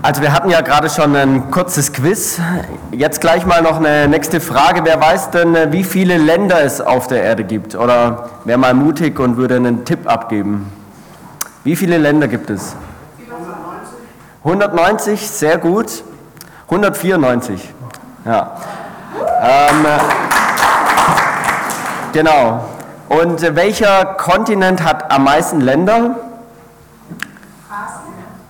Also wir hatten ja gerade schon ein kurzes Quiz. Jetzt gleich mal noch eine nächste Frage. Wer weiß denn, wie viele Länder es auf der Erde gibt? Oder wäre mal mutig und würde einen Tipp abgeben? Wie viele Länder gibt es? 190, sehr gut. 194. Ja. Ähm, genau. Und welcher Kontinent hat am meisten Länder?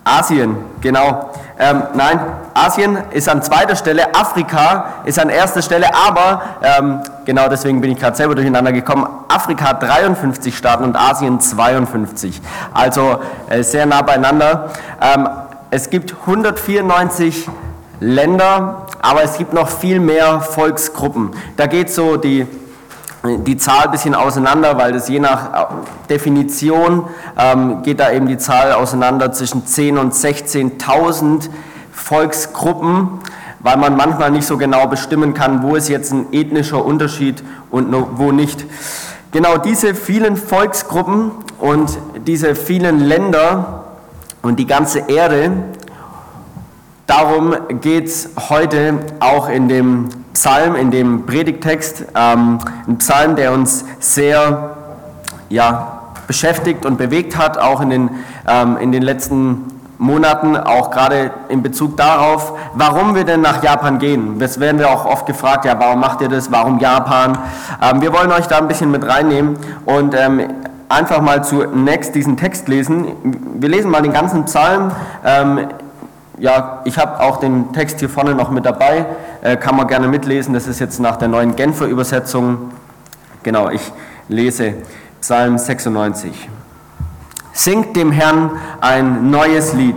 Asien, genau. Ähm, nein, Asien ist an zweiter Stelle, Afrika ist an erster Stelle, aber ähm, genau deswegen bin ich gerade selber durcheinander gekommen. Afrika hat 53 Staaten und Asien 52. Also äh, sehr nah beieinander. Ähm, es gibt 194 Länder, aber es gibt noch viel mehr Volksgruppen. Da geht so die die Zahl ein bisschen auseinander, weil das je nach äh, Definition ähm, geht da eben die Zahl auseinander zwischen 10.000 und 16.000 Volksgruppen, weil man manchmal nicht so genau bestimmen kann, wo ist jetzt ein ethnischer Unterschied und wo nicht. Genau diese vielen Volksgruppen und diese vielen Länder und die ganze Erde, darum geht es heute auch in dem Psalm, in dem Predigtext, ähm, ein Psalm, der uns sehr ja, beschäftigt und bewegt hat, auch in den, ähm, in den letzten Monaten, auch gerade in Bezug darauf, warum wir denn nach Japan gehen. Das werden wir auch oft gefragt, ja, warum macht ihr das, warum Japan? Ähm, wir wollen euch da ein bisschen mit reinnehmen und ähm, einfach mal zunächst diesen Text lesen. Wir lesen mal den ganzen Psalm. Ja, ich habe auch den Text hier vorne noch mit dabei, äh, kann man gerne mitlesen. Das ist jetzt nach der neuen Genfer Übersetzung. Genau, ich lese Psalm 96. Singt dem Herrn ein neues Lied.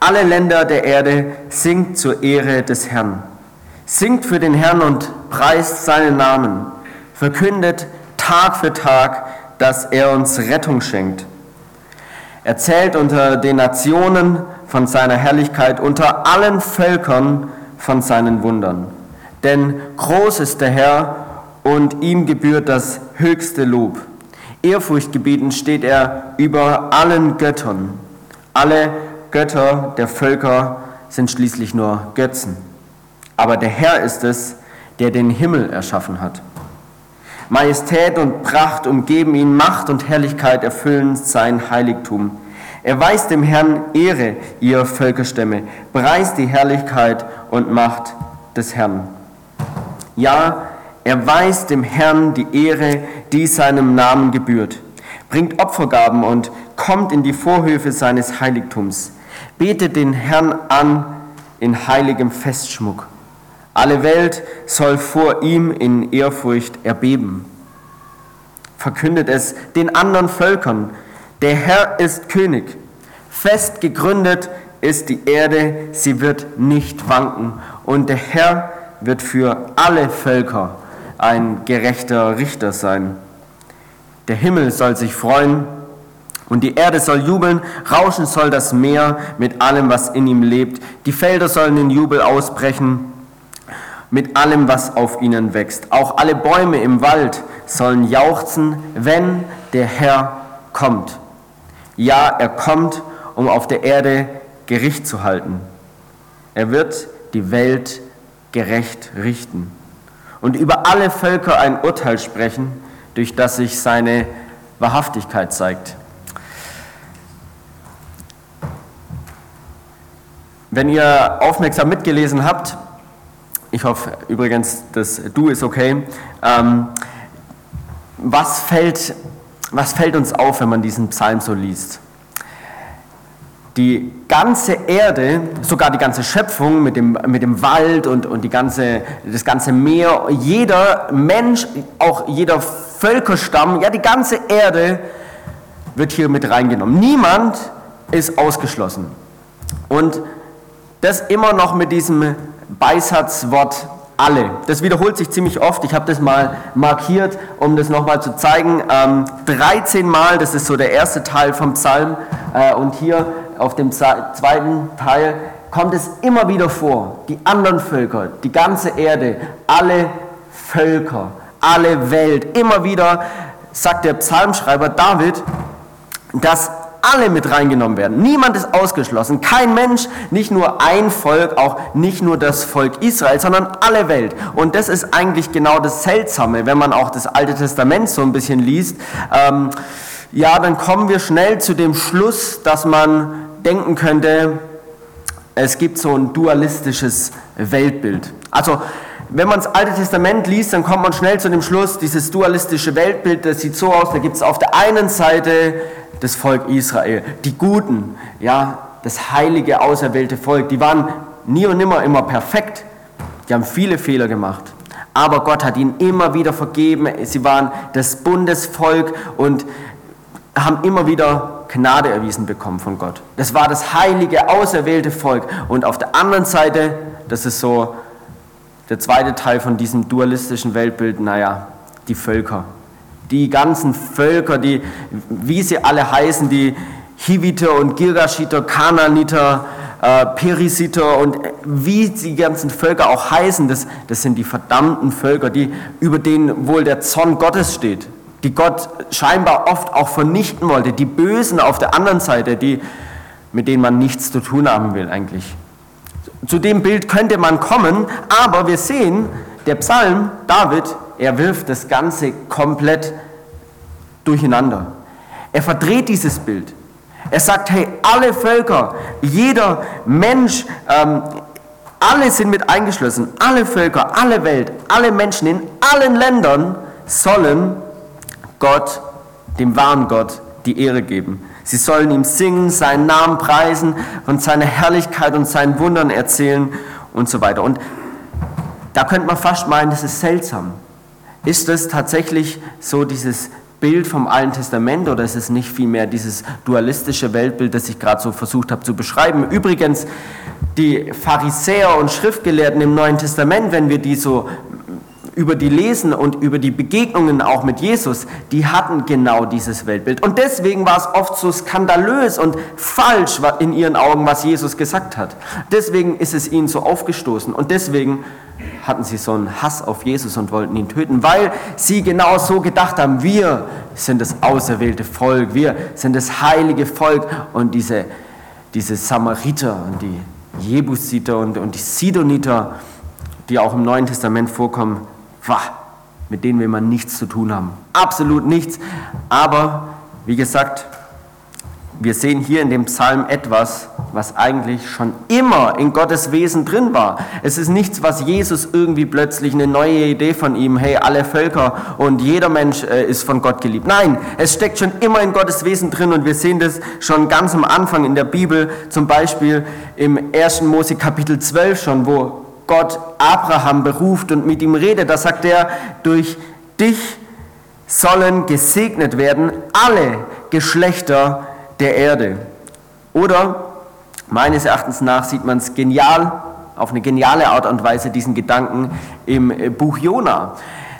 Alle Länder der Erde singt zur Ehre des Herrn. Singt für den Herrn und preist seinen Namen. Verkündet Tag für Tag, dass er uns Rettung schenkt. Erzählt unter den Nationen von seiner Herrlichkeit, unter allen Völkern von seinen Wundern. Denn groß ist der Herr und ihm gebührt das höchste Lob. Ehrfurchtgebieten steht er über allen Göttern. Alle Götter der Völker sind schließlich nur Götzen. Aber der Herr ist es, der den Himmel erschaffen hat. Majestät und Pracht umgeben ihn, Macht und Herrlichkeit erfüllen sein Heiligtum. Erweist dem Herrn Ehre, ihr Völkerstämme, preist die Herrlichkeit und Macht des Herrn. Ja, erweist dem Herrn die Ehre, die seinem Namen gebührt. Bringt Opfergaben und kommt in die Vorhöfe seines Heiligtums. Betet den Herrn an in heiligem Festschmuck. Alle Welt soll vor ihm in Ehrfurcht erbeben. Verkündet es den anderen Völkern. Der Herr ist König. Fest gegründet ist die Erde, sie wird nicht wanken. Und der Herr wird für alle Völker ein gerechter Richter sein. Der Himmel soll sich freuen und die Erde soll jubeln, rauschen soll das Meer mit allem, was in ihm lebt. Die Felder sollen in Jubel ausbrechen mit allem, was auf ihnen wächst. Auch alle Bäume im Wald sollen jauchzen, wenn der Herr kommt. Ja, er kommt, um auf der Erde Gericht zu halten. Er wird die Welt gerecht richten und über alle Völker ein Urteil sprechen, durch das sich seine Wahrhaftigkeit zeigt. Wenn ihr aufmerksam mitgelesen habt, ich hoffe übrigens, das Du ist okay. Ähm, was, fällt, was fällt uns auf, wenn man diesen Psalm so liest? Die ganze Erde, sogar die ganze Schöpfung mit dem, mit dem Wald und, und die ganze, das ganze Meer, jeder Mensch, auch jeder Völkerstamm, ja, die ganze Erde wird hier mit reingenommen. Niemand ist ausgeschlossen. Und das immer noch mit diesem Beisatzwort alle. Das wiederholt sich ziemlich oft. Ich habe das mal markiert, um das nochmal zu zeigen. Ähm, 13 Mal, das ist so der erste Teil vom Psalm. Äh, und hier auf dem zweiten Teil kommt es immer wieder vor. Die anderen Völker, die ganze Erde, alle Völker, alle Welt. Immer wieder sagt der Psalmschreiber David, dass alle mit reingenommen werden. Niemand ist ausgeschlossen. Kein Mensch, nicht nur ein Volk, auch nicht nur das Volk Israel, sondern alle Welt. Und das ist eigentlich genau das Seltsame, wenn man auch das Alte Testament so ein bisschen liest. Ähm, ja, dann kommen wir schnell zu dem Schluss, dass man denken könnte, es gibt so ein dualistisches Weltbild. Also wenn man das Alte Testament liest, dann kommt man schnell zu dem Schluss, dieses dualistische Weltbild, das sieht so aus, da gibt es auf der einen Seite das Volk Israel, die Guten, ja, das heilige, auserwählte Volk, die waren nie und nimmer immer perfekt, die haben viele Fehler gemacht, aber Gott hat ihnen immer wieder vergeben, sie waren das Bundesvolk und haben immer wieder Gnade erwiesen bekommen von Gott. Das war das heilige, auserwählte Volk. Und auf der anderen Seite, das ist so der zweite Teil von diesem dualistischen Weltbild, naja, die Völker. Die ganzen Völker, die, wie sie alle heißen, die Hiviter und Girgashiter, Kananiter, äh, Perisiter und wie die ganzen Völker auch heißen, das, das sind die verdammten Völker, die, über denen wohl der Zorn Gottes steht, die Gott scheinbar oft auch vernichten wollte, die Bösen auf der anderen Seite, die, mit denen man nichts zu tun haben will eigentlich. Zu dem Bild könnte man kommen, aber wir sehen, der Psalm, David, er wirft das Ganze komplett durcheinander. Er verdreht dieses Bild. Er sagt, hey, alle Völker, jeder Mensch, ähm, alle sind mit eingeschlossen, alle Völker, alle Welt, alle Menschen in allen Ländern sollen Gott, dem wahren Gott, die Ehre geben. Sie sollen ihm singen, seinen Namen preisen, von seiner Herrlichkeit und seinen Wundern erzählen und so weiter. Und da könnte man fast meinen, das ist seltsam. Ist das tatsächlich so dieses Bild vom Alten Testament oder ist es nicht vielmehr dieses dualistische Weltbild, das ich gerade so versucht habe zu beschreiben? Übrigens, die Pharisäer und Schriftgelehrten im Neuen Testament, wenn wir die so über die Lesen und über die Begegnungen auch mit Jesus, die hatten genau dieses Weltbild. Und deswegen war es oft so skandalös und falsch in ihren Augen, was Jesus gesagt hat. Deswegen ist es ihnen so aufgestoßen und deswegen hatten sie so einen Hass auf Jesus und wollten ihn töten, weil sie genau so gedacht haben, wir sind das auserwählte Volk, wir sind das heilige Volk und diese, diese Samariter und die Jebusiter und, und die Sidoniter, die auch im Neuen Testament vorkommen, mit denen will man nichts zu tun haben. Absolut nichts. Aber wie gesagt, wir sehen hier in dem Psalm etwas, was eigentlich schon immer in Gottes Wesen drin war. Es ist nichts, was Jesus irgendwie plötzlich eine neue Idee von ihm, hey, alle Völker und jeder Mensch äh, ist von Gott geliebt. Nein, es steckt schon immer in Gottes Wesen drin und wir sehen das schon ganz am Anfang in der Bibel, zum Beispiel im 1. Mose Kapitel 12 schon, wo Gott Abraham beruft und mit ihm redet, da sagt er, durch dich sollen gesegnet werden alle Geschlechter der Erde. Oder meines Erachtens nach sieht man es genial, auf eine geniale Art und Weise, diesen Gedanken im äh, Buch Jona.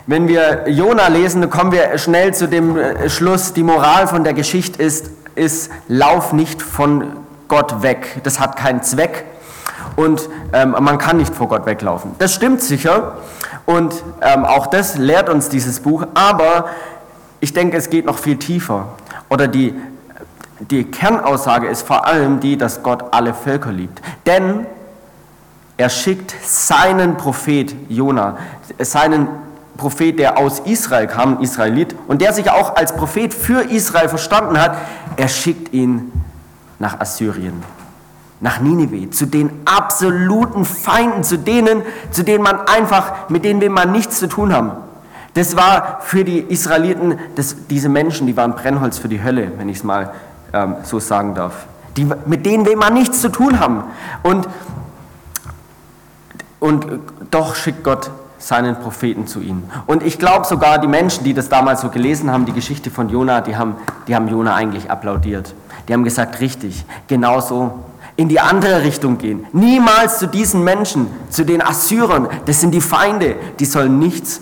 Wenn wir Jona lesen, kommen wir schnell zu dem äh, Schluss, die Moral von der Geschichte ist, ist, lauf nicht von Gott weg. Das hat keinen Zweck und ähm, man kann nicht vor Gott weglaufen. Das stimmt sicher und ähm, auch das lehrt uns dieses Buch, aber ich denke, es geht noch viel tiefer. Oder die, die Kernaussage ist vor allem die, dass Gott alle Völker liebt. Denn er schickt seinen Prophet Jona, seinen Prophet, der aus Israel kam, Israelit, und der sich auch als Prophet für Israel verstanden hat, er schickt ihn nach Assyrien nach Ninive, zu den absoluten Feinden, zu denen, zu denen man einfach, mit denen will man nichts zu tun haben. Das war für die Israeliten, das, diese Menschen, die waren Brennholz für die Hölle, wenn ich es mal ähm, so sagen darf. Die, mit denen will man nichts zu tun haben. Und, und doch schickt Gott seinen Propheten zu ihnen. Und ich glaube sogar, die Menschen, die das damals so gelesen haben, die Geschichte von Jona, die haben, die haben Jona eigentlich applaudiert. Die haben gesagt, richtig, genau so in die andere Richtung gehen. Niemals zu diesen Menschen, zu den Assyrern. Das sind die Feinde. Die sollen nichts,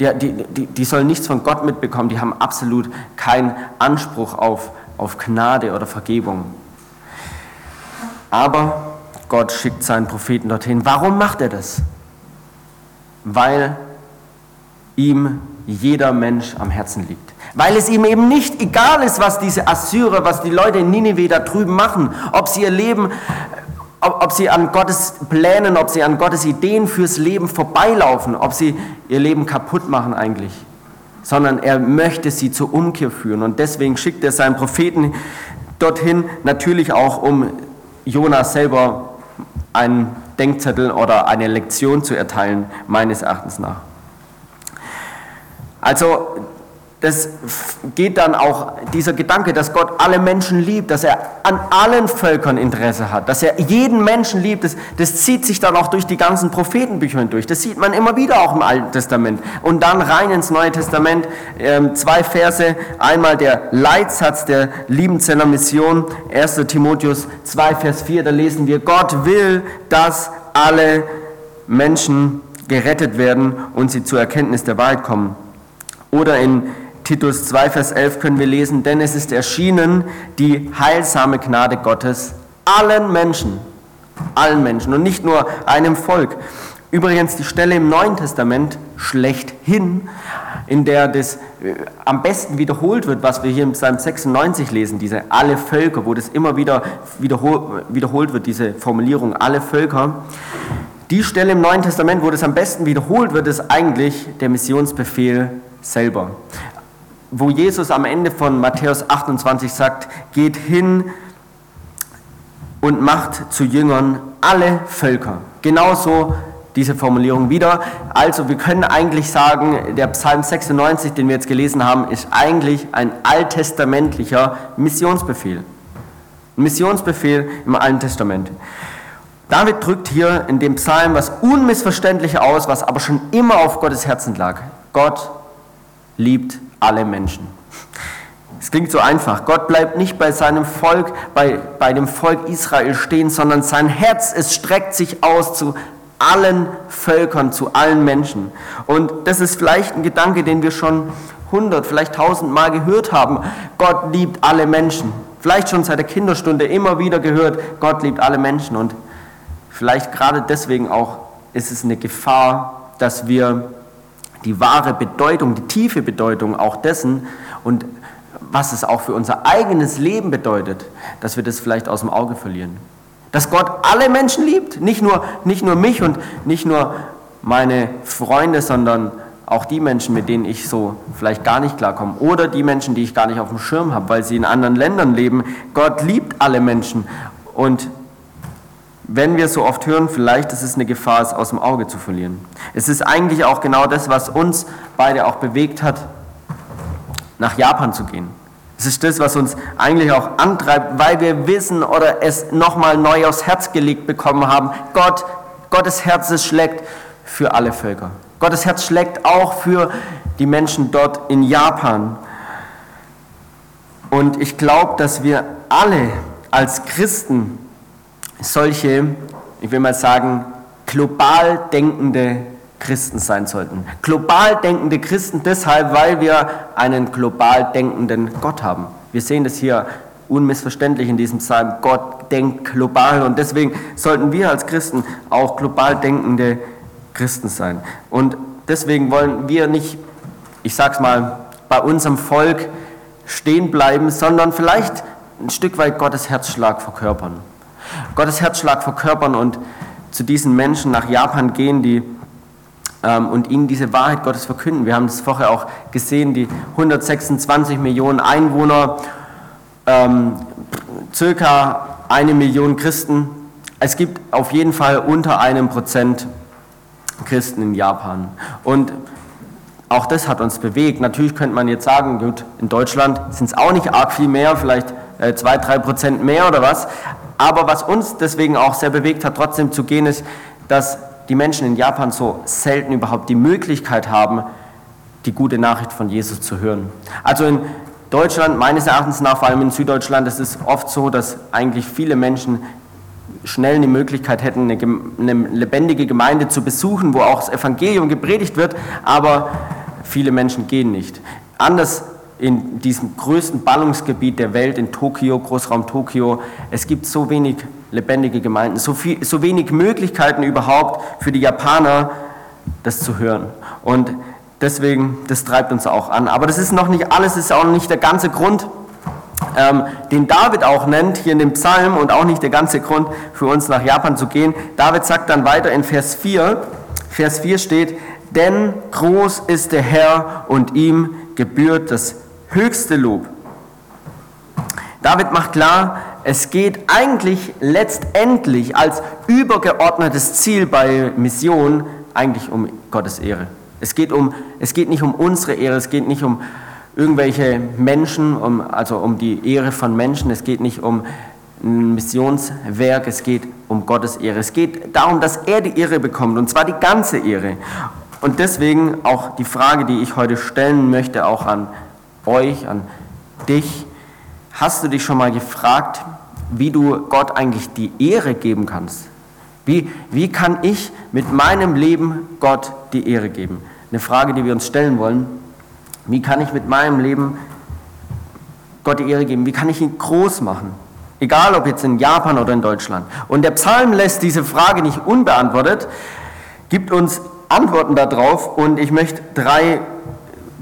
die, die, die, sollen nichts von Gott mitbekommen. Die haben absolut keinen Anspruch auf, auf Gnade oder Vergebung. Aber Gott schickt seinen Propheten dorthin. Warum macht er das? Weil ihm jeder Mensch am Herzen liegt. Weil es ihm eben nicht egal ist, was diese Assyrer, was die Leute in Nineveh da drüben machen, ob sie ihr Leben, ob, sie an Gottes Plänen, ob sie an Gottes Ideen fürs Leben vorbeilaufen, ob sie ihr Leben kaputt machen eigentlich sondern er möchte sie zur Umkehr führen. Und deswegen schickt er seinen Propheten dorthin, natürlich auch, um Jonas selber einen Denkzettel oder eine Lektion zu erteilen, meines Erachtens nach. Also das geht dann auch, dieser Gedanke, dass Gott alle Menschen liebt, dass er an allen Völkern Interesse hat, dass er jeden Menschen liebt, das, das zieht sich dann auch durch die ganzen Prophetenbücher hindurch. Das sieht man immer wieder auch im Alten Testament. Und dann rein ins Neue Testament, ähm, zwei Verse, einmal der Leitsatz der Liebenzeller Mission, 1. Timotheus 2, Vers 4, da lesen wir, Gott will, dass alle Menschen gerettet werden und sie zur Erkenntnis der Wahrheit kommen. Oder in Titus 2, Vers 11 können wir lesen, denn es ist erschienen die heilsame Gnade Gottes allen Menschen, allen Menschen und nicht nur einem Volk. Übrigens die Stelle im Neuen Testament schlechthin, in der das äh, am besten wiederholt wird, was wir hier im Psalm 96 lesen, diese alle Völker, wo das immer wieder wiederholt wird, diese Formulierung alle Völker. Die Stelle im Neuen Testament, wo das am besten wiederholt wird, ist eigentlich der Missionsbefehl selber wo Jesus am Ende von Matthäus 28 sagt, geht hin und macht zu Jüngern alle Völker. Genauso diese Formulierung wieder. Also wir können eigentlich sagen, der Psalm 96, den wir jetzt gelesen haben, ist eigentlich ein alttestamentlicher Missionsbefehl. Missionsbefehl im Alten Testament. David drückt hier in dem Psalm was Unmissverständliches aus, was aber schon immer auf Gottes Herzen lag. Gott liebt alle Menschen. Es klingt so einfach. Gott bleibt nicht bei seinem Volk, bei, bei dem Volk Israel stehen, sondern sein Herz, es streckt sich aus zu allen Völkern, zu allen Menschen. Und das ist vielleicht ein Gedanke, den wir schon hundert, vielleicht tausendmal gehört haben. Gott liebt alle Menschen. Vielleicht schon seit der Kinderstunde immer wieder gehört, Gott liebt alle Menschen. Und vielleicht gerade deswegen auch ist es eine Gefahr, dass wir die wahre Bedeutung, die tiefe Bedeutung auch dessen und was es auch für unser eigenes Leben bedeutet, dass wir das vielleicht aus dem Auge verlieren. Dass Gott alle Menschen liebt, nicht nur, nicht nur mich und nicht nur meine Freunde, sondern auch die Menschen, mit denen ich so vielleicht gar nicht klarkomme oder die Menschen, die ich gar nicht auf dem Schirm habe, weil sie in anderen Ländern leben. Gott liebt alle Menschen und wenn wir so oft hören, vielleicht ist es eine Gefahr, es aus dem Auge zu verlieren. Es ist eigentlich auch genau das, was uns beide auch bewegt hat, nach Japan zu gehen. Es ist das, was uns eigentlich auch antreibt, weil wir wissen oder es nochmal neu aufs Herz gelegt bekommen haben. Gott, Gottes Herz schlägt für alle Völker. Gottes Herz schlägt auch für die Menschen dort in Japan. Und ich glaube, dass wir alle als Christen solche, ich will mal sagen, global denkende Christen sein sollten. Global denkende Christen deshalb, weil wir einen global denkenden Gott haben. Wir sehen das hier unmissverständlich in diesem Psalm. Gott denkt global und deswegen sollten wir als Christen auch global denkende Christen sein. Und deswegen wollen wir nicht, ich sag's mal, bei unserem Volk stehen bleiben, sondern vielleicht ein Stück weit Gottes Herzschlag verkörpern. Gottes Herzschlag verkörpern und zu diesen Menschen nach Japan gehen, die ähm, und ihnen diese Wahrheit Gottes verkünden. Wir haben das vorher auch gesehen, die 126 Millionen Einwohner, ähm, circa eine Million Christen. Es gibt auf jeden Fall unter einem Prozent Christen in Japan. Und auch das hat uns bewegt. Natürlich könnte man jetzt sagen, gut, in Deutschland sind es auch nicht arg viel mehr, vielleicht äh, zwei, drei Prozent mehr oder was. Aber was uns deswegen auch sehr bewegt hat, trotzdem zu gehen, ist, dass die Menschen in Japan so selten überhaupt die Möglichkeit haben, die gute Nachricht von Jesus zu hören. Also in Deutschland, meines Erachtens nach, vor allem in Süddeutschland, ist es oft so, dass eigentlich viele Menschen schnell die Möglichkeit hätten, eine, eine lebendige Gemeinde zu besuchen, wo auch das Evangelium gepredigt wird, aber viele Menschen gehen nicht. Anders in diesem größten Ballungsgebiet der Welt, in Tokio, Großraum Tokio. Es gibt so wenig lebendige Gemeinden, so, viel, so wenig Möglichkeiten überhaupt für die Japaner, das zu hören. Und deswegen, das treibt uns auch an. Aber das ist noch nicht alles, das ist auch nicht der ganze Grund, ähm, den David auch nennt hier in dem Psalm und auch nicht der ganze Grund für uns nach Japan zu gehen. David sagt dann weiter in Vers 4, Vers 4 steht, denn groß ist der Herr und ihm gebührt das höchste Lob. David macht klar, es geht eigentlich letztendlich als übergeordnetes Ziel bei Mission eigentlich um Gottes Ehre. Es geht, um, es geht nicht um unsere Ehre, es geht nicht um irgendwelche Menschen, um, also um die Ehre von Menschen, es geht nicht um ein Missionswerk, es geht um Gottes Ehre. Es geht darum, dass er die Ehre bekommt, und zwar die ganze Ehre. Und deswegen auch die Frage, die ich heute stellen möchte, auch an euch, an dich. Hast du dich schon mal gefragt, wie du Gott eigentlich die Ehre geben kannst? Wie, wie kann ich mit meinem Leben Gott die Ehre geben? Eine Frage, die wir uns stellen wollen. Wie kann ich mit meinem Leben Gott die Ehre geben? Wie kann ich ihn groß machen? Egal ob jetzt in Japan oder in Deutschland. Und der Psalm lässt diese Frage nicht unbeantwortet, gibt uns Antworten darauf und ich möchte drei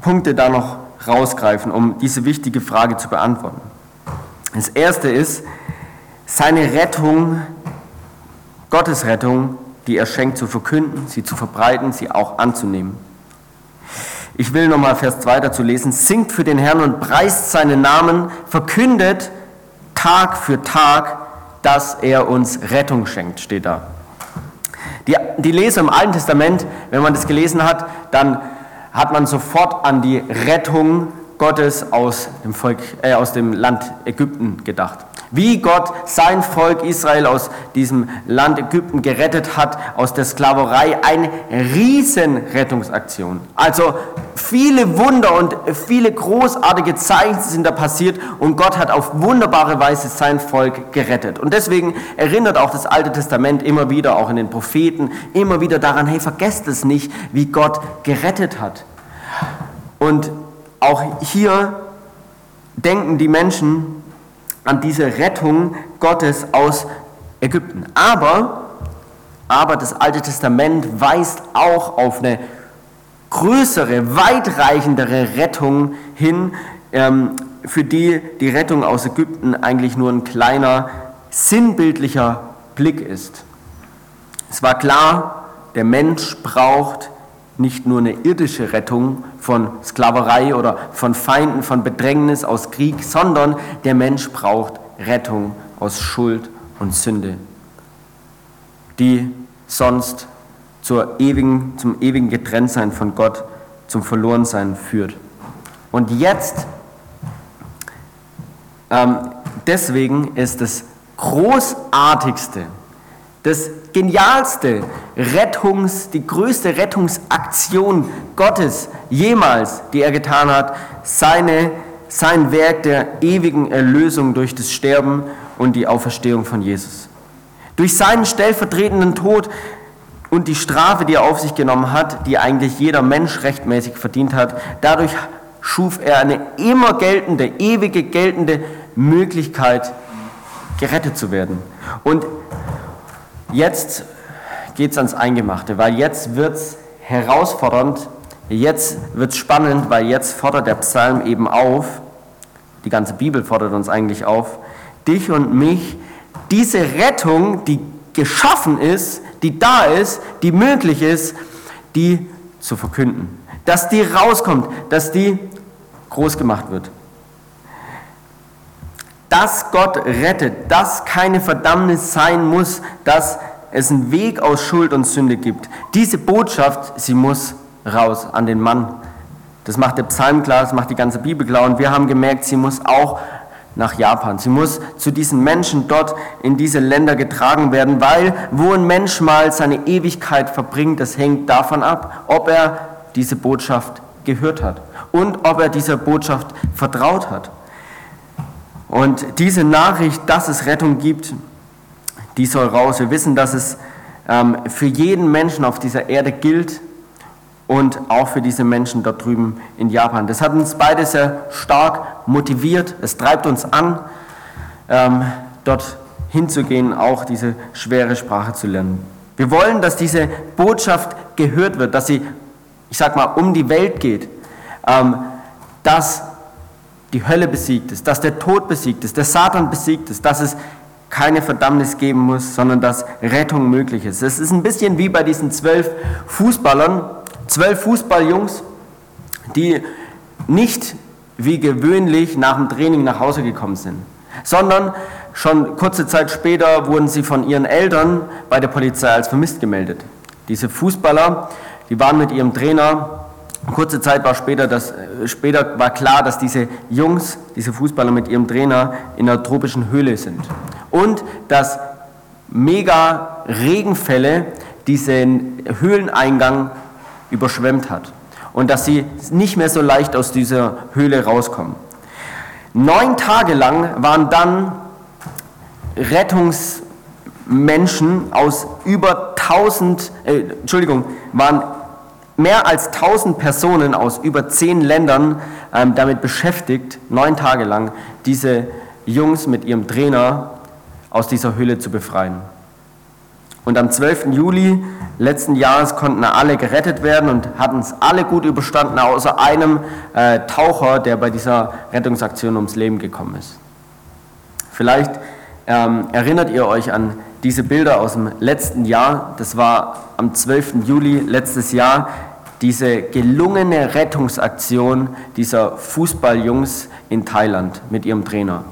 Punkte da noch rausgreifen, um diese wichtige Frage zu beantworten. Das erste ist, seine Rettung, Gottes Rettung, die er schenkt, zu verkünden, sie zu verbreiten, sie auch anzunehmen. Ich will nochmal Vers 2 dazu lesen. Singt für den Herrn und preist seinen Namen, verkündet Tag für Tag, dass er uns Rettung schenkt, steht da. Die, die Leser im Alten Testament, wenn man das gelesen hat, dann hat man sofort an die Rettung Gottes aus dem, Volk, äh, aus dem Land Ägypten gedacht. Wie Gott sein Volk Israel aus diesem Land Ägypten gerettet hat, aus der Sklaverei. Eine Riesenrettungsaktion. Also viele Wunder und viele großartige Zeichen sind da passiert und Gott hat auf wunderbare Weise sein Volk gerettet. Und deswegen erinnert auch das Alte Testament immer wieder, auch in den Propheten, immer wieder daran, hey, vergesst es nicht, wie Gott gerettet hat. Und auch hier denken die Menschen, an diese Rettung Gottes aus Ägypten. Aber, aber das Alte Testament weist auch auf eine größere, weitreichendere Rettung hin, ähm, für die die Rettung aus Ägypten eigentlich nur ein kleiner, sinnbildlicher Blick ist. Es war klar, der Mensch braucht nicht nur eine irdische Rettung von Sklaverei oder von Feinden, von Bedrängnis aus Krieg, sondern der Mensch braucht Rettung aus Schuld und Sünde, die sonst zur ewigen, zum ewigen Getrenntsein von Gott, zum Verlorensein führt. Und jetzt, ähm, deswegen ist das Großartigste, das genialste Rettungs, die größte Rettungsaktion Gottes jemals, die er getan hat, seine, sein Werk der ewigen Erlösung durch das Sterben und die Auferstehung von Jesus. Durch seinen stellvertretenden Tod und die Strafe, die er auf sich genommen hat, die eigentlich jeder Mensch rechtmäßig verdient hat, dadurch schuf er eine immer geltende, ewige geltende Möglichkeit, gerettet zu werden. Und Jetzt geht es ans Eingemachte, weil jetzt wird es herausfordernd, jetzt wird es spannend, weil jetzt fordert der Psalm eben auf, die ganze Bibel fordert uns eigentlich auf, dich und mich, diese Rettung, die geschaffen ist, die da ist, die möglich ist, die zu verkünden. Dass die rauskommt, dass die groß gemacht wird. Dass Gott rettet, dass keine Verdammnis sein muss, dass es einen Weg aus Schuld und Sünde gibt. Diese Botschaft, sie muss raus an den Mann. Das macht der Psalm klar, das macht die ganze Bibel klar. Und wir haben gemerkt, sie muss auch nach Japan. Sie muss zu diesen Menschen dort in diese Länder getragen werden, weil wo ein Mensch mal seine Ewigkeit verbringt, das hängt davon ab, ob er diese Botschaft gehört hat und ob er dieser Botschaft vertraut hat. Und diese Nachricht, dass es Rettung gibt, die soll raus. Wir wissen, dass es ähm, für jeden Menschen auf dieser Erde gilt und auch für diese Menschen dort drüben in Japan. Das hat uns beide sehr stark motiviert. Es treibt uns an, ähm, dort hinzugehen, auch diese schwere Sprache zu lernen. Wir wollen, dass diese Botschaft gehört wird, dass sie ich sag mal, um die Welt geht, ähm, dass die Hölle besiegt ist, dass der Tod besiegt ist, der Satan besiegt ist, dass es keine Verdammnis geben muss, sondern dass Rettung möglich ist. Es ist ein bisschen wie bei diesen zwölf Fußballern, zwölf Fußballjungs, die nicht wie gewöhnlich nach dem Training nach Hause gekommen sind, sondern schon kurze Zeit später wurden sie von ihren Eltern bei der Polizei als vermisst gemeldet. Diese Fußballer, die waren mit ihrem Trainer Kurze Zeit war später, dass, äh, später war klar, dass diese Jungs, diese Fußballer mit ihrem Trainer in einer tropischen Höhle sind. Und dass mega Regenfälle diesen Höhleneingang überschwemmt hat. Und dass sie nicht mehr so leicht aus dieser Höhle rauskommen. Neun Tage lang waren dann Rettungsmenschen aus über 1000, äh, Entschuldigung, waren mehr als 1000 Personen aus über zehn Ländern ähm, damit beschäftigt, neun Tage lang diese Jungs mit ihrem Trainer aus dieser Höhle zu befreien. Und am 12. Juli letzten Jahres konnten alle gerettet werden und hatten es alle gut überstanden, außer einem äh, Taucher, der bei dieser Rettungsaktion ums Leben gekommen ist. Vielleicht ähm, erinnert ihr euch an diese Bilder aus dem letzten Jahr. Das war am 12. Juli letztes Jahr diese gelungene Rettungsaktion dieser Fußballjungs in Thailand mit ihrem Trainer.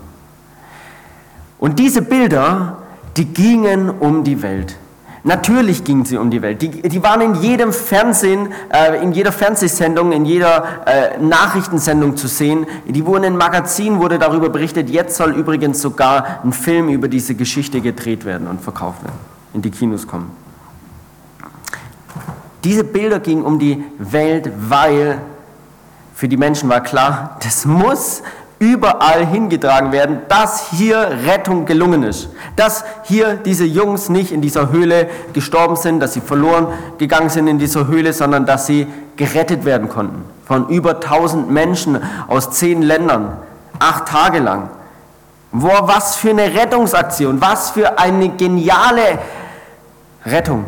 Und diese Bilder, die gingen um die Welt. Natürlich gingen sie um die Welt. Die, die waren in jedem Fernsehen, äh, in jeder Fernsehsendung, in jeder äh, Nachrichtensendung zu sehen. Die wurden in Magazinen, wurde darüber berichtet. Jetzt soll übrigens sogar ein Film über diese Geschichte gedreht werden und verkauft werden, in die Kinos kommen. Diese Bilder gingen um die Welt, weil für die Menschen war klar, das muss überall hingetragen werden, dass hier Rettung gelungen ist. Dass hier diese Jungs nicht in dieser Höhle gestorben sind, dass sie verloren gegangen sind in dieser Höhle, sondern dass sie gerettet werden konnten. Von über 1000 Menschen aus zehn Ländern, acht Tage lang. Boah, was für eine Rettungsaktion, was für eine geniale Rettung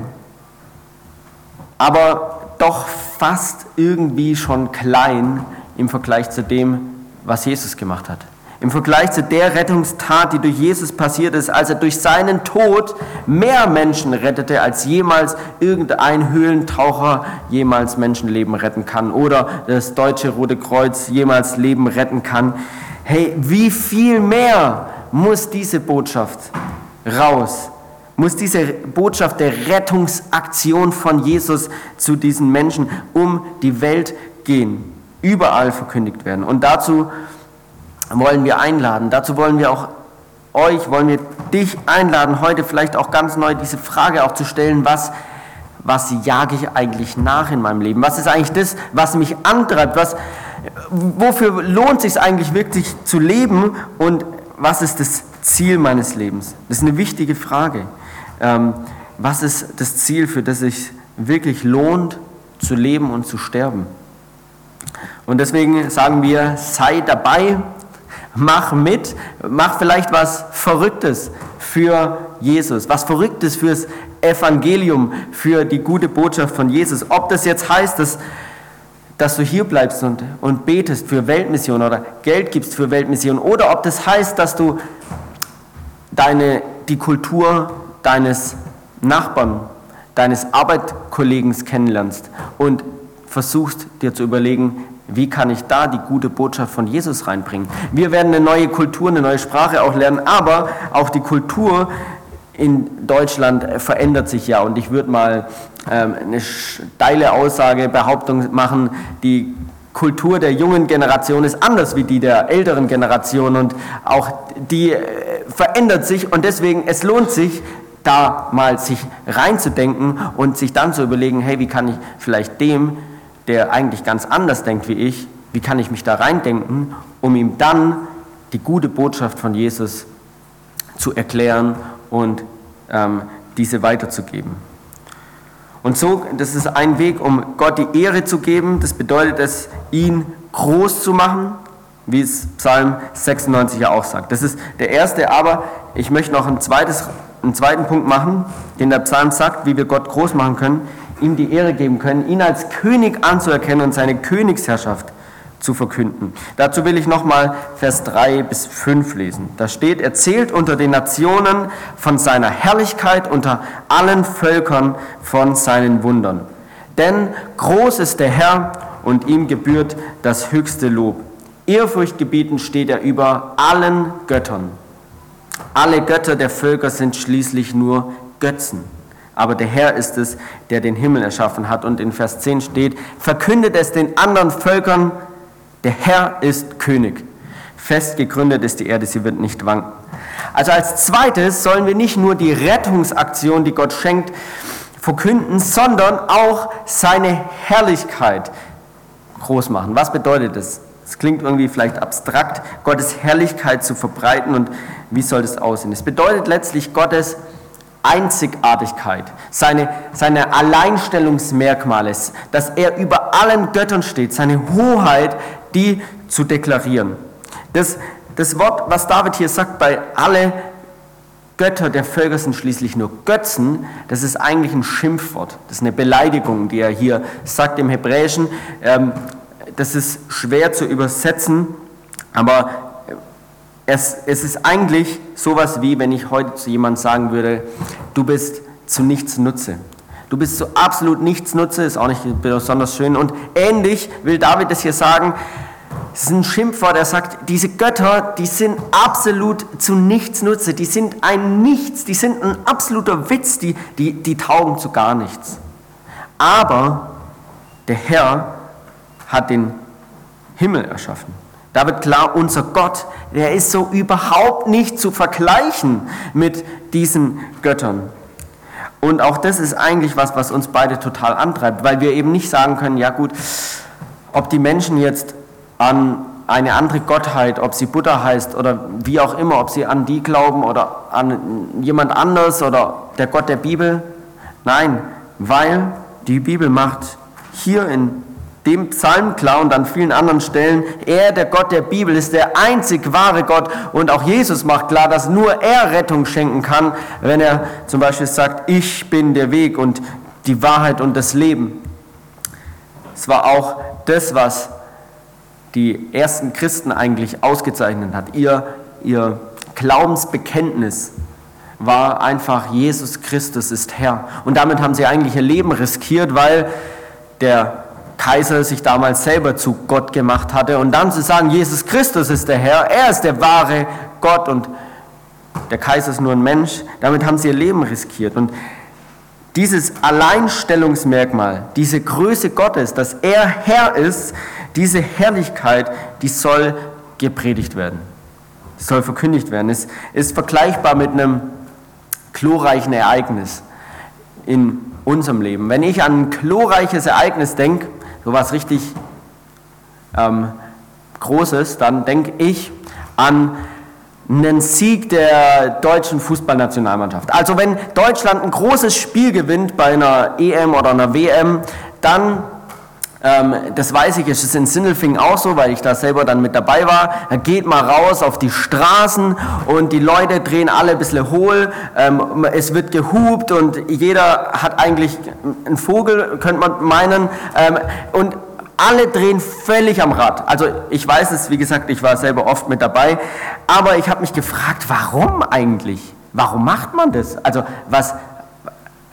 aber doch fast irgendwie schon klein im Vergleich zu dem, was Jesus gemacht hat. Im Vergleich zu der Rettungstat, die durch Jesus passiert ist, als er durch seinen Tod mehr Menschen rettete, als jemals irgendein Höhlentaucher jemals Menschenleben retten kann oder das Deutsche Rote Kreuz jemals Leben retten kann. Hey, wie viel mehr muss diese Botschaft raus muss diese Botschaft der Rettungsaktion von Jesus zu diesen Menschen um die Welt gehen, überall verkündigt werden. Und dazu wollen wir einladen, dazu wollen wir auch euch, wollen wir dich einladen, heute vielleicht auch ganz neu diese Frage auch zu stellen, was, was jage ich eigentlich nach in meinem Leben? Was ist eigentlich das, was mich antreibt? Was, wofür lohnt es sich eigentlich wirklich zu leben und was ist das Ziel meines Lebens? Das ist eine wichtige Frage. Ähm, was ist das Ziel, für das sich wirklich lohnt, zu leben und zu sterben? Und deswegen sagen wir, sei dabei, mach mit, mach vielleicht was Verrücktes für Jesus, was Verrücktes fürs Evangelium, für die gute Botschaft von Jesus. Ob das jetzt heißt, dass, dass du hier bleibst und, und betest für Weltmission oder Geld gibst für Weltmission, oder ob das heißt, dass du deine, die Kultur deines Nachbarn, deines Arbeitskollegen kennenlernst und versuchst dir zu überlegen, wie kann ich da die gute Botschaft von Jesus reinbringen. Wir werden eine neue Kultur, eine neue Sprache auch lernen, aber auch die Kultur in Deutschland verändert sich ja und ich würde mal ähm, eine steile Aussage, Behauptung machen, die Kultur der jungen Generation ist anders wie die der älteren Generation und auch die äh, verändert sich und deswegen es lohnt sich da mal sich reinzudenken und sich dann zu überlegen, hey, wie kann ich vielleicht dem, der eigentlich ganz anders denkt wie ich, wie kann ich mich da reindenken, um ihm dann die gute Botschaft von Jesus zu erklären und ähm, diese weiterzugeben. Und so, das ist ein Weg, um Gott die Ehre zu geben. Das bedeutet es, ihn groß zu machen, wie es Psalm 96 ja auch sagt. Das ist der erste, aber ich möchte noch ein zweites einen zweiten Punkt machen, den der Psalm sagt, wie wir Gott groß machen können, ihm die Ehre geben können, ihn als König anzuerkennen und seine Königsherrschaft zu verkünden. Dazu will ich nochmal Vers 3 bis 5 lesen. Da steht, er zählt unter den Nationen von seiner Herrlichkeit, unter allen Völkern von seinen Wundern. Denn groß ist der Herr und ihm gebührt das höchste Lob. Ehrfurchtgebieten steht er über allen Göttern. Alle Götter der Völker sind schließlich nur Götzen. Aber der Herr ist es, der den Himmel erschaffen hat. Und in Vers 10 steht, verkündet es den anderen Völkern, der Herr ist König. Fest gegründet ist die Erde, sie wird nicht wanken. Also als zweites sollen wir nicht nur die Rettungsaktion, die Gott schenkt, verkünden, sondern auch seine Herrlichkeit groß machen. Was bedeutet das? Es klingt irgendwie vielleicht abstrakt, Gottes Herrlichkeit zu verbreiten und wie soll das aussehen? Es bedeutet letztlich Gottes Einzigartigkeit, seine, seine Alleinstellungsmerkmale, dass er über allen Göttern steht, seine Hoheit, die zu deklarieren. Das, das Wort, was David hier sagt, bei alle Götter der Völker sind schließlich nur Götzen, das ist eigentlich ein Schimpfwort, das ist eine Beleidigung, die er hier sagt im Hebräischen. Ähm, das ist schwer zu übersetzen, aber es, es ist eigentlich sowas wie, wenn ich heute zu jemandem sagen würde, du bist zu nichts Nutze. Du bist zu absolut nichts Nutze, ist auch nicht besonders schön. Und ähnlich will David es hier sagen, es ist ein Schimpfwort, er sagt, diese Götter, die sind absolut zu nichts Nutze, die sind ein Nichts, die sind ein absoluter Witz, die, die, die taugen zu gar nichts. Aber der Herr hat den Himmel erschaffen. Da wird klar, unser Gott, der ist so überhaupt nicht zu vergleichen mit diesen Göttern. Und auch das ist eigentlich was, was uns beide total antreibt, weil wir eben nicht sagen können, ja gut, ob die Menschen jetzt an eine andere Gottheit, ob sie Buddha heißt oder wie auch immer, ob sie an die glauben oder an jemand anders oder der Gott der Bibel. Nein, weil die Bibel macht hier in dem Psalm klar und an vielen anderen Stellen, er, der Gott der Bibel, ist der einzig wahre Gott und auch Jesus macht klar, dass nur er Rettung schenken kann, wenn er zum Beispiel sagt, ich bin der Weg und die Wahrheit und das Leben. Es war auch das, was die ersten Christen eigentlich ausgezeichnet hat. Ihr, ihr Glaubensbekenntnis war einfach, Jesus Christus ist Herr. Und damit haben sie eigentlich ihr Leben riskiert, weil der Kaiser sich damals selber zu Gott gemacht hatte. Und dann zu sagen, Jesus Christus ist der Herr, er ist der wahre Gott und der Kaiser ist nur ein Mensch, damit haben sie ihr Leben riskiert. Und dieses Alleinstellungsmerkmal, diese Größe Gottes, dass er Herr ist, diese Herrlichkeit, die soll gepredigt werden, soll verkündigt werden. Es ist vergleichbar mit einem glorreichen Ereignis in unserem Leben. Wenn ich an ein glorreiches Ereignis denke, so was richtig ähm, Großes, dann denke ich an einen Sieg der deutschen Fußballnationalmannschaft. Also wenn Deutschland ein großes Spiel gewinnt bei einer EM oder einer WM, dann das weiß ich, es ist in Sindelfingen auch so, weil ich da selber dann mit dabei war. Da geht mal raus auf die Straßen und die Leute drehen alle ein bisschen hohl. Ähm, es wird gehupt und jeder hat eigentlich einen Vogel, könnte man meinen. Ähm, und alle drehen völlig am Rad. Also ich weiß es, wie gesagt, ich war selber oft mit dabei, aber ich habe mich gefragt, warum eigentlich? Warum macht man das? Also was,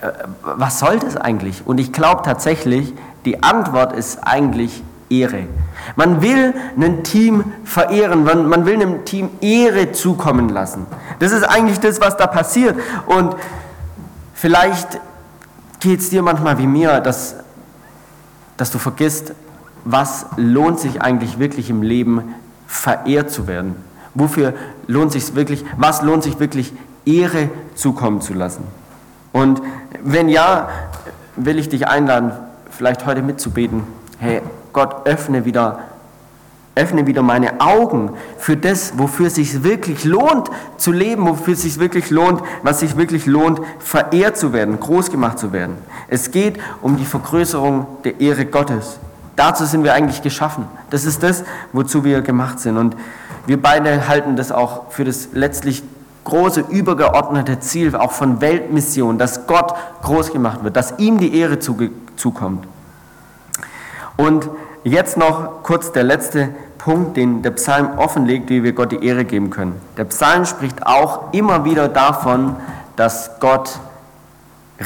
äh, was soll das eigentlich? Und ich glaube tatsächlich, die Antwort ist eigentlich Ehre. Man will ein Team verehren, man, man will einem Team Ehre zukommen lassen. Das ist eigentlich das, was da passiert. Und vielleicht geht es dir manchmal wie mir, dass, dass du vergisst, was lohnt sich eigentlich wirklich im Leben verehrt zu werden. Wofür lohnt sich wirklich, was lohnt sich wirklich Ehre zukommen zu lassen? Und wenn ja, will ich dich einladen, vielleicht heute mitzubeten, hey Gott, öffne wieder, öffne wieder meine Augen für das, wofür es sich wirklich lohnt zu leben, wofür es sich wirklich lohnt, was sich wirklich lohnt, verehrt zu werden, groß gemacht zu werden. Es geht um die Vergrößerung der Ehre Gottes. Dazu sind wir eigentlich geschaffen. Das ist das, wozu wir gemacht sind. Und wir beide halten das auch für das letztlich große übergeordnete Ziel auch von Weltmission, dass Gott groß gemacht wird, dass ihm die Ehre zukommt. Und jetzt noch kurz der letzte Punkt, den der Psalm offenlegt, wie wir Gott die Ehre geben können. Der Psalm spricht auch immer wieder davon, dass Gott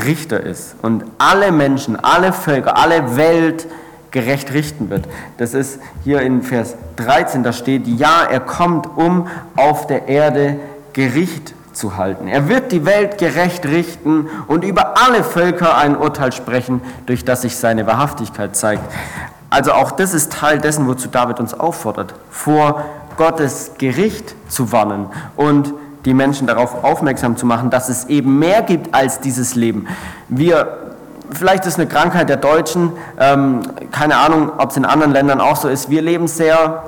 Richter ist und alle Menschen, alle Völker, alle Welt gerecht richten wird. Das ist hier in Vers 13, da steht, ja, er kommt, um auf der Erde Gericht zu halten. Er wird die Welt gerecht richten und über alle Völker ein Urteil sprechen, durch das sich seine Wahrhaftigkeit zeigt. Also auch das ist Teil dessen, wozu David uns auffordert, vor Gottes Gericht zu warnen und die Menschen darauf aufmerksam zu machen, dass es eben mehr gibt als dieses Leben. Wir, vielleicht ist eine Krankheit der Deutschen, ähm, keine Ahnung, ob es in anderen Ländern auch so ist, wir leben sehr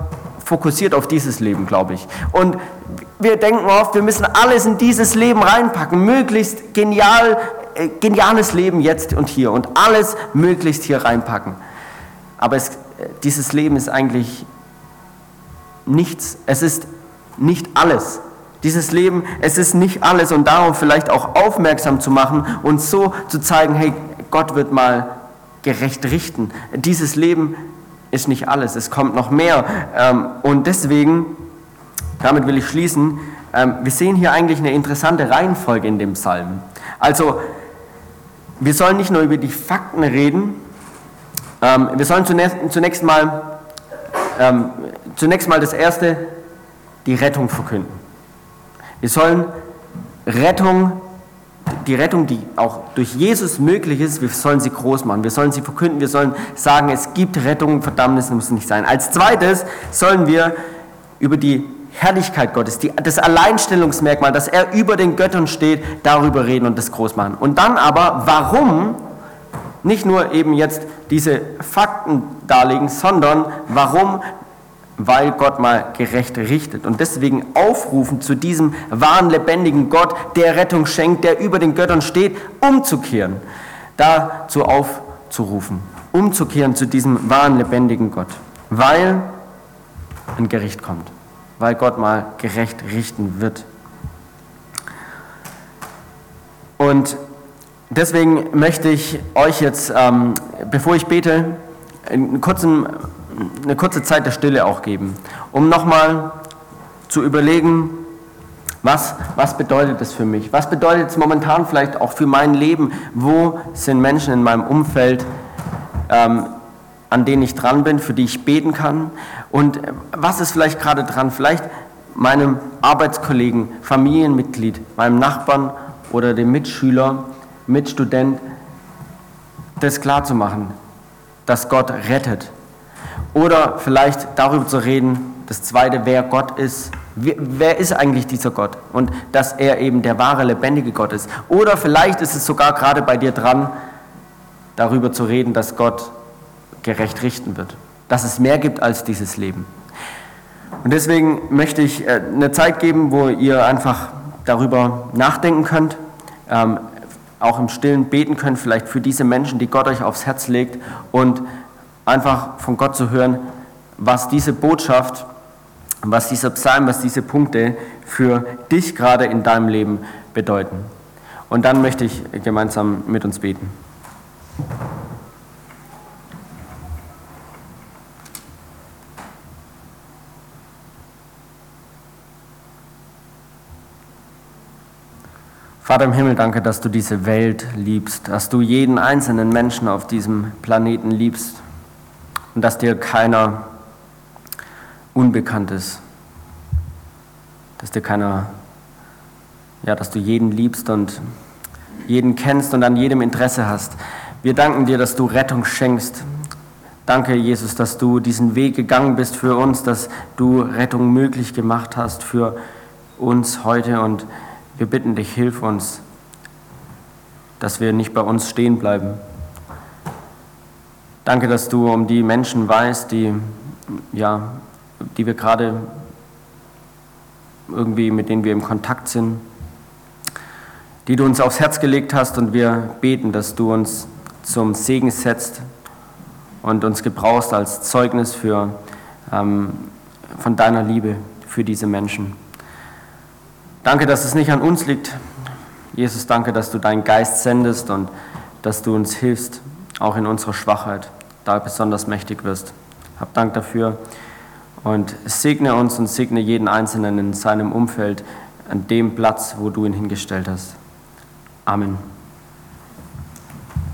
fokussiert auf dieses Leben, glaube ich. Und wir denken oft, wir müssen alles in dieses Leben reinpacken, möglichst genial, äh, geniales Leben jetzt und hier und alles möglichst hier reinpacken. Aber es, dieses Leben ist eigentlich nichts, es ist nicht alles. Dieses Leben, es ist nicht alles und darauf vielleicht auch aufmerksam zu machen und so zu zeigen, hey, Gott wird mal gerecht richten. Dieses Leben ist nicht alles, es kommt noch mehr. Ähm, und deswegen, damit will ich schließen, ähm, wir sehen hier eigentlich eine interessante Reihenfolge in dem Psalm. Also, wir sollen nicht nur über die Fakten reden, ähm, wir sollen zunächst, zunächst, mal, zunächst mal das Erste, die Rettung verkünden. Wir sollen Rettung, die Rettung, die auch durch Jesus möglich ist, wir sollen sie groß machen. Wir sollen sie verkünden. Wir sollen sagen, es gibt Rettung, Verdammnis muss nicht sein. Als zweites sollen wir über die Herrlichkeit Gottes, die, das Alleinstellungsmerkmal, dass er über den Göttern steht, darüber reden und das groß machen. Und dann aber, warum nicht nur eben jetzt diese Fakten darlegen, sondern warum weil Gott mal gerecht richtet. Und deswegen aufrufen zu diesem wahren, lebendigen Gott, der Rettung schenkt, der über den Göttern steht, umzukehren. Dazu aufzurufen, umzukehren zu diesem wahren, lebendigen Gott. Weil ein Gericht kommt. Weil Gott mal gerecht richten wird. Und deswegen möchte ich euch jetzt, ähm, bevor ich bete, einen kurzen eine kurze Zeit der Stille auch geben, um nochmal zu überlegen, was, was bedeutet das für mich? Was bedeutet es momentan vielleicht auch für mein Leben? Wo sind Menschen in meinem Umfeld, ähm, an denen ich dran bin, für die ich beten kann? Und was ist vielleicht gerade dran? Vielleicht meinem Arbeitskollegen, Familienmitglied, meinem Nachbarn oder dem Mitschüler, Mitstudent, das klarzumachen, dass Gott rettet, oder vielleicht darüber zu reden, das zweite, wer Gott ist. Wer ist eigentlich dieser Gott? Und dass er eben der wahre, lebendige Gott ist. Oder vielleicht ist es sogar gerade bei dir dran, darüber zu reden, dass Gott gerecht richten wird. Dass es mehr gibt als dieses Leben. Und deswegen möchte ich äh, eine Zeit geben, wo ihr einfach darüber nachdenken könnt, ähm, auch im Stillen beten könnt, vielleicht für diese Menschen, die Gott euch aufs Herz legt und einfach von Gott zu hören, was diese Botschaft, was dieser Psalm, was diese Punkte für dich gerade in deinem Leben bedeuten. Und dann möchte ich gemeinsam mit uns beten. Vater im Himmel, danke, dass du diese Welt liebst, dass du jeden einzelnen Menschen auf diesem Planeten liebst und dass dir keiner unbekannt ist, dass dir keiner, ja, dass du jeden liebst und jeden kennst und an jedem Interesse hast. Wir danken dir, dass du Rettung schenkst. Danke, Jesus, dass du diesen Weg gegangen bist für uns, dass du Rettung möglich gemacht hast für uns heute und wir bitten dich, hilf uns, dass wir nicht bei uns stehen bleiben, Danke, dass du um die Menschen weißt, die, ja, die wir gerade irgendwie, mit denen wir im Kontakt sind, die du uns aufs Herz gelegt hast und wir beten, dass du uns zum Segen setzt und uns gebrauchst als Zeugnis für, ähm, von deiner Liebe für diese Menschen. Danke, dass es nicht an uns liegt. Jesus, danke, dass du deinen Geist sendest und dass du uns hilfst, auch in unserer Schwachheit, da besonders mächtig wirst. Hab Dank dafür und segne uns und segne jeden Einzelnen in seinem Umfeld, an dem Platz, wo du ihn hingestellt hast. Amen.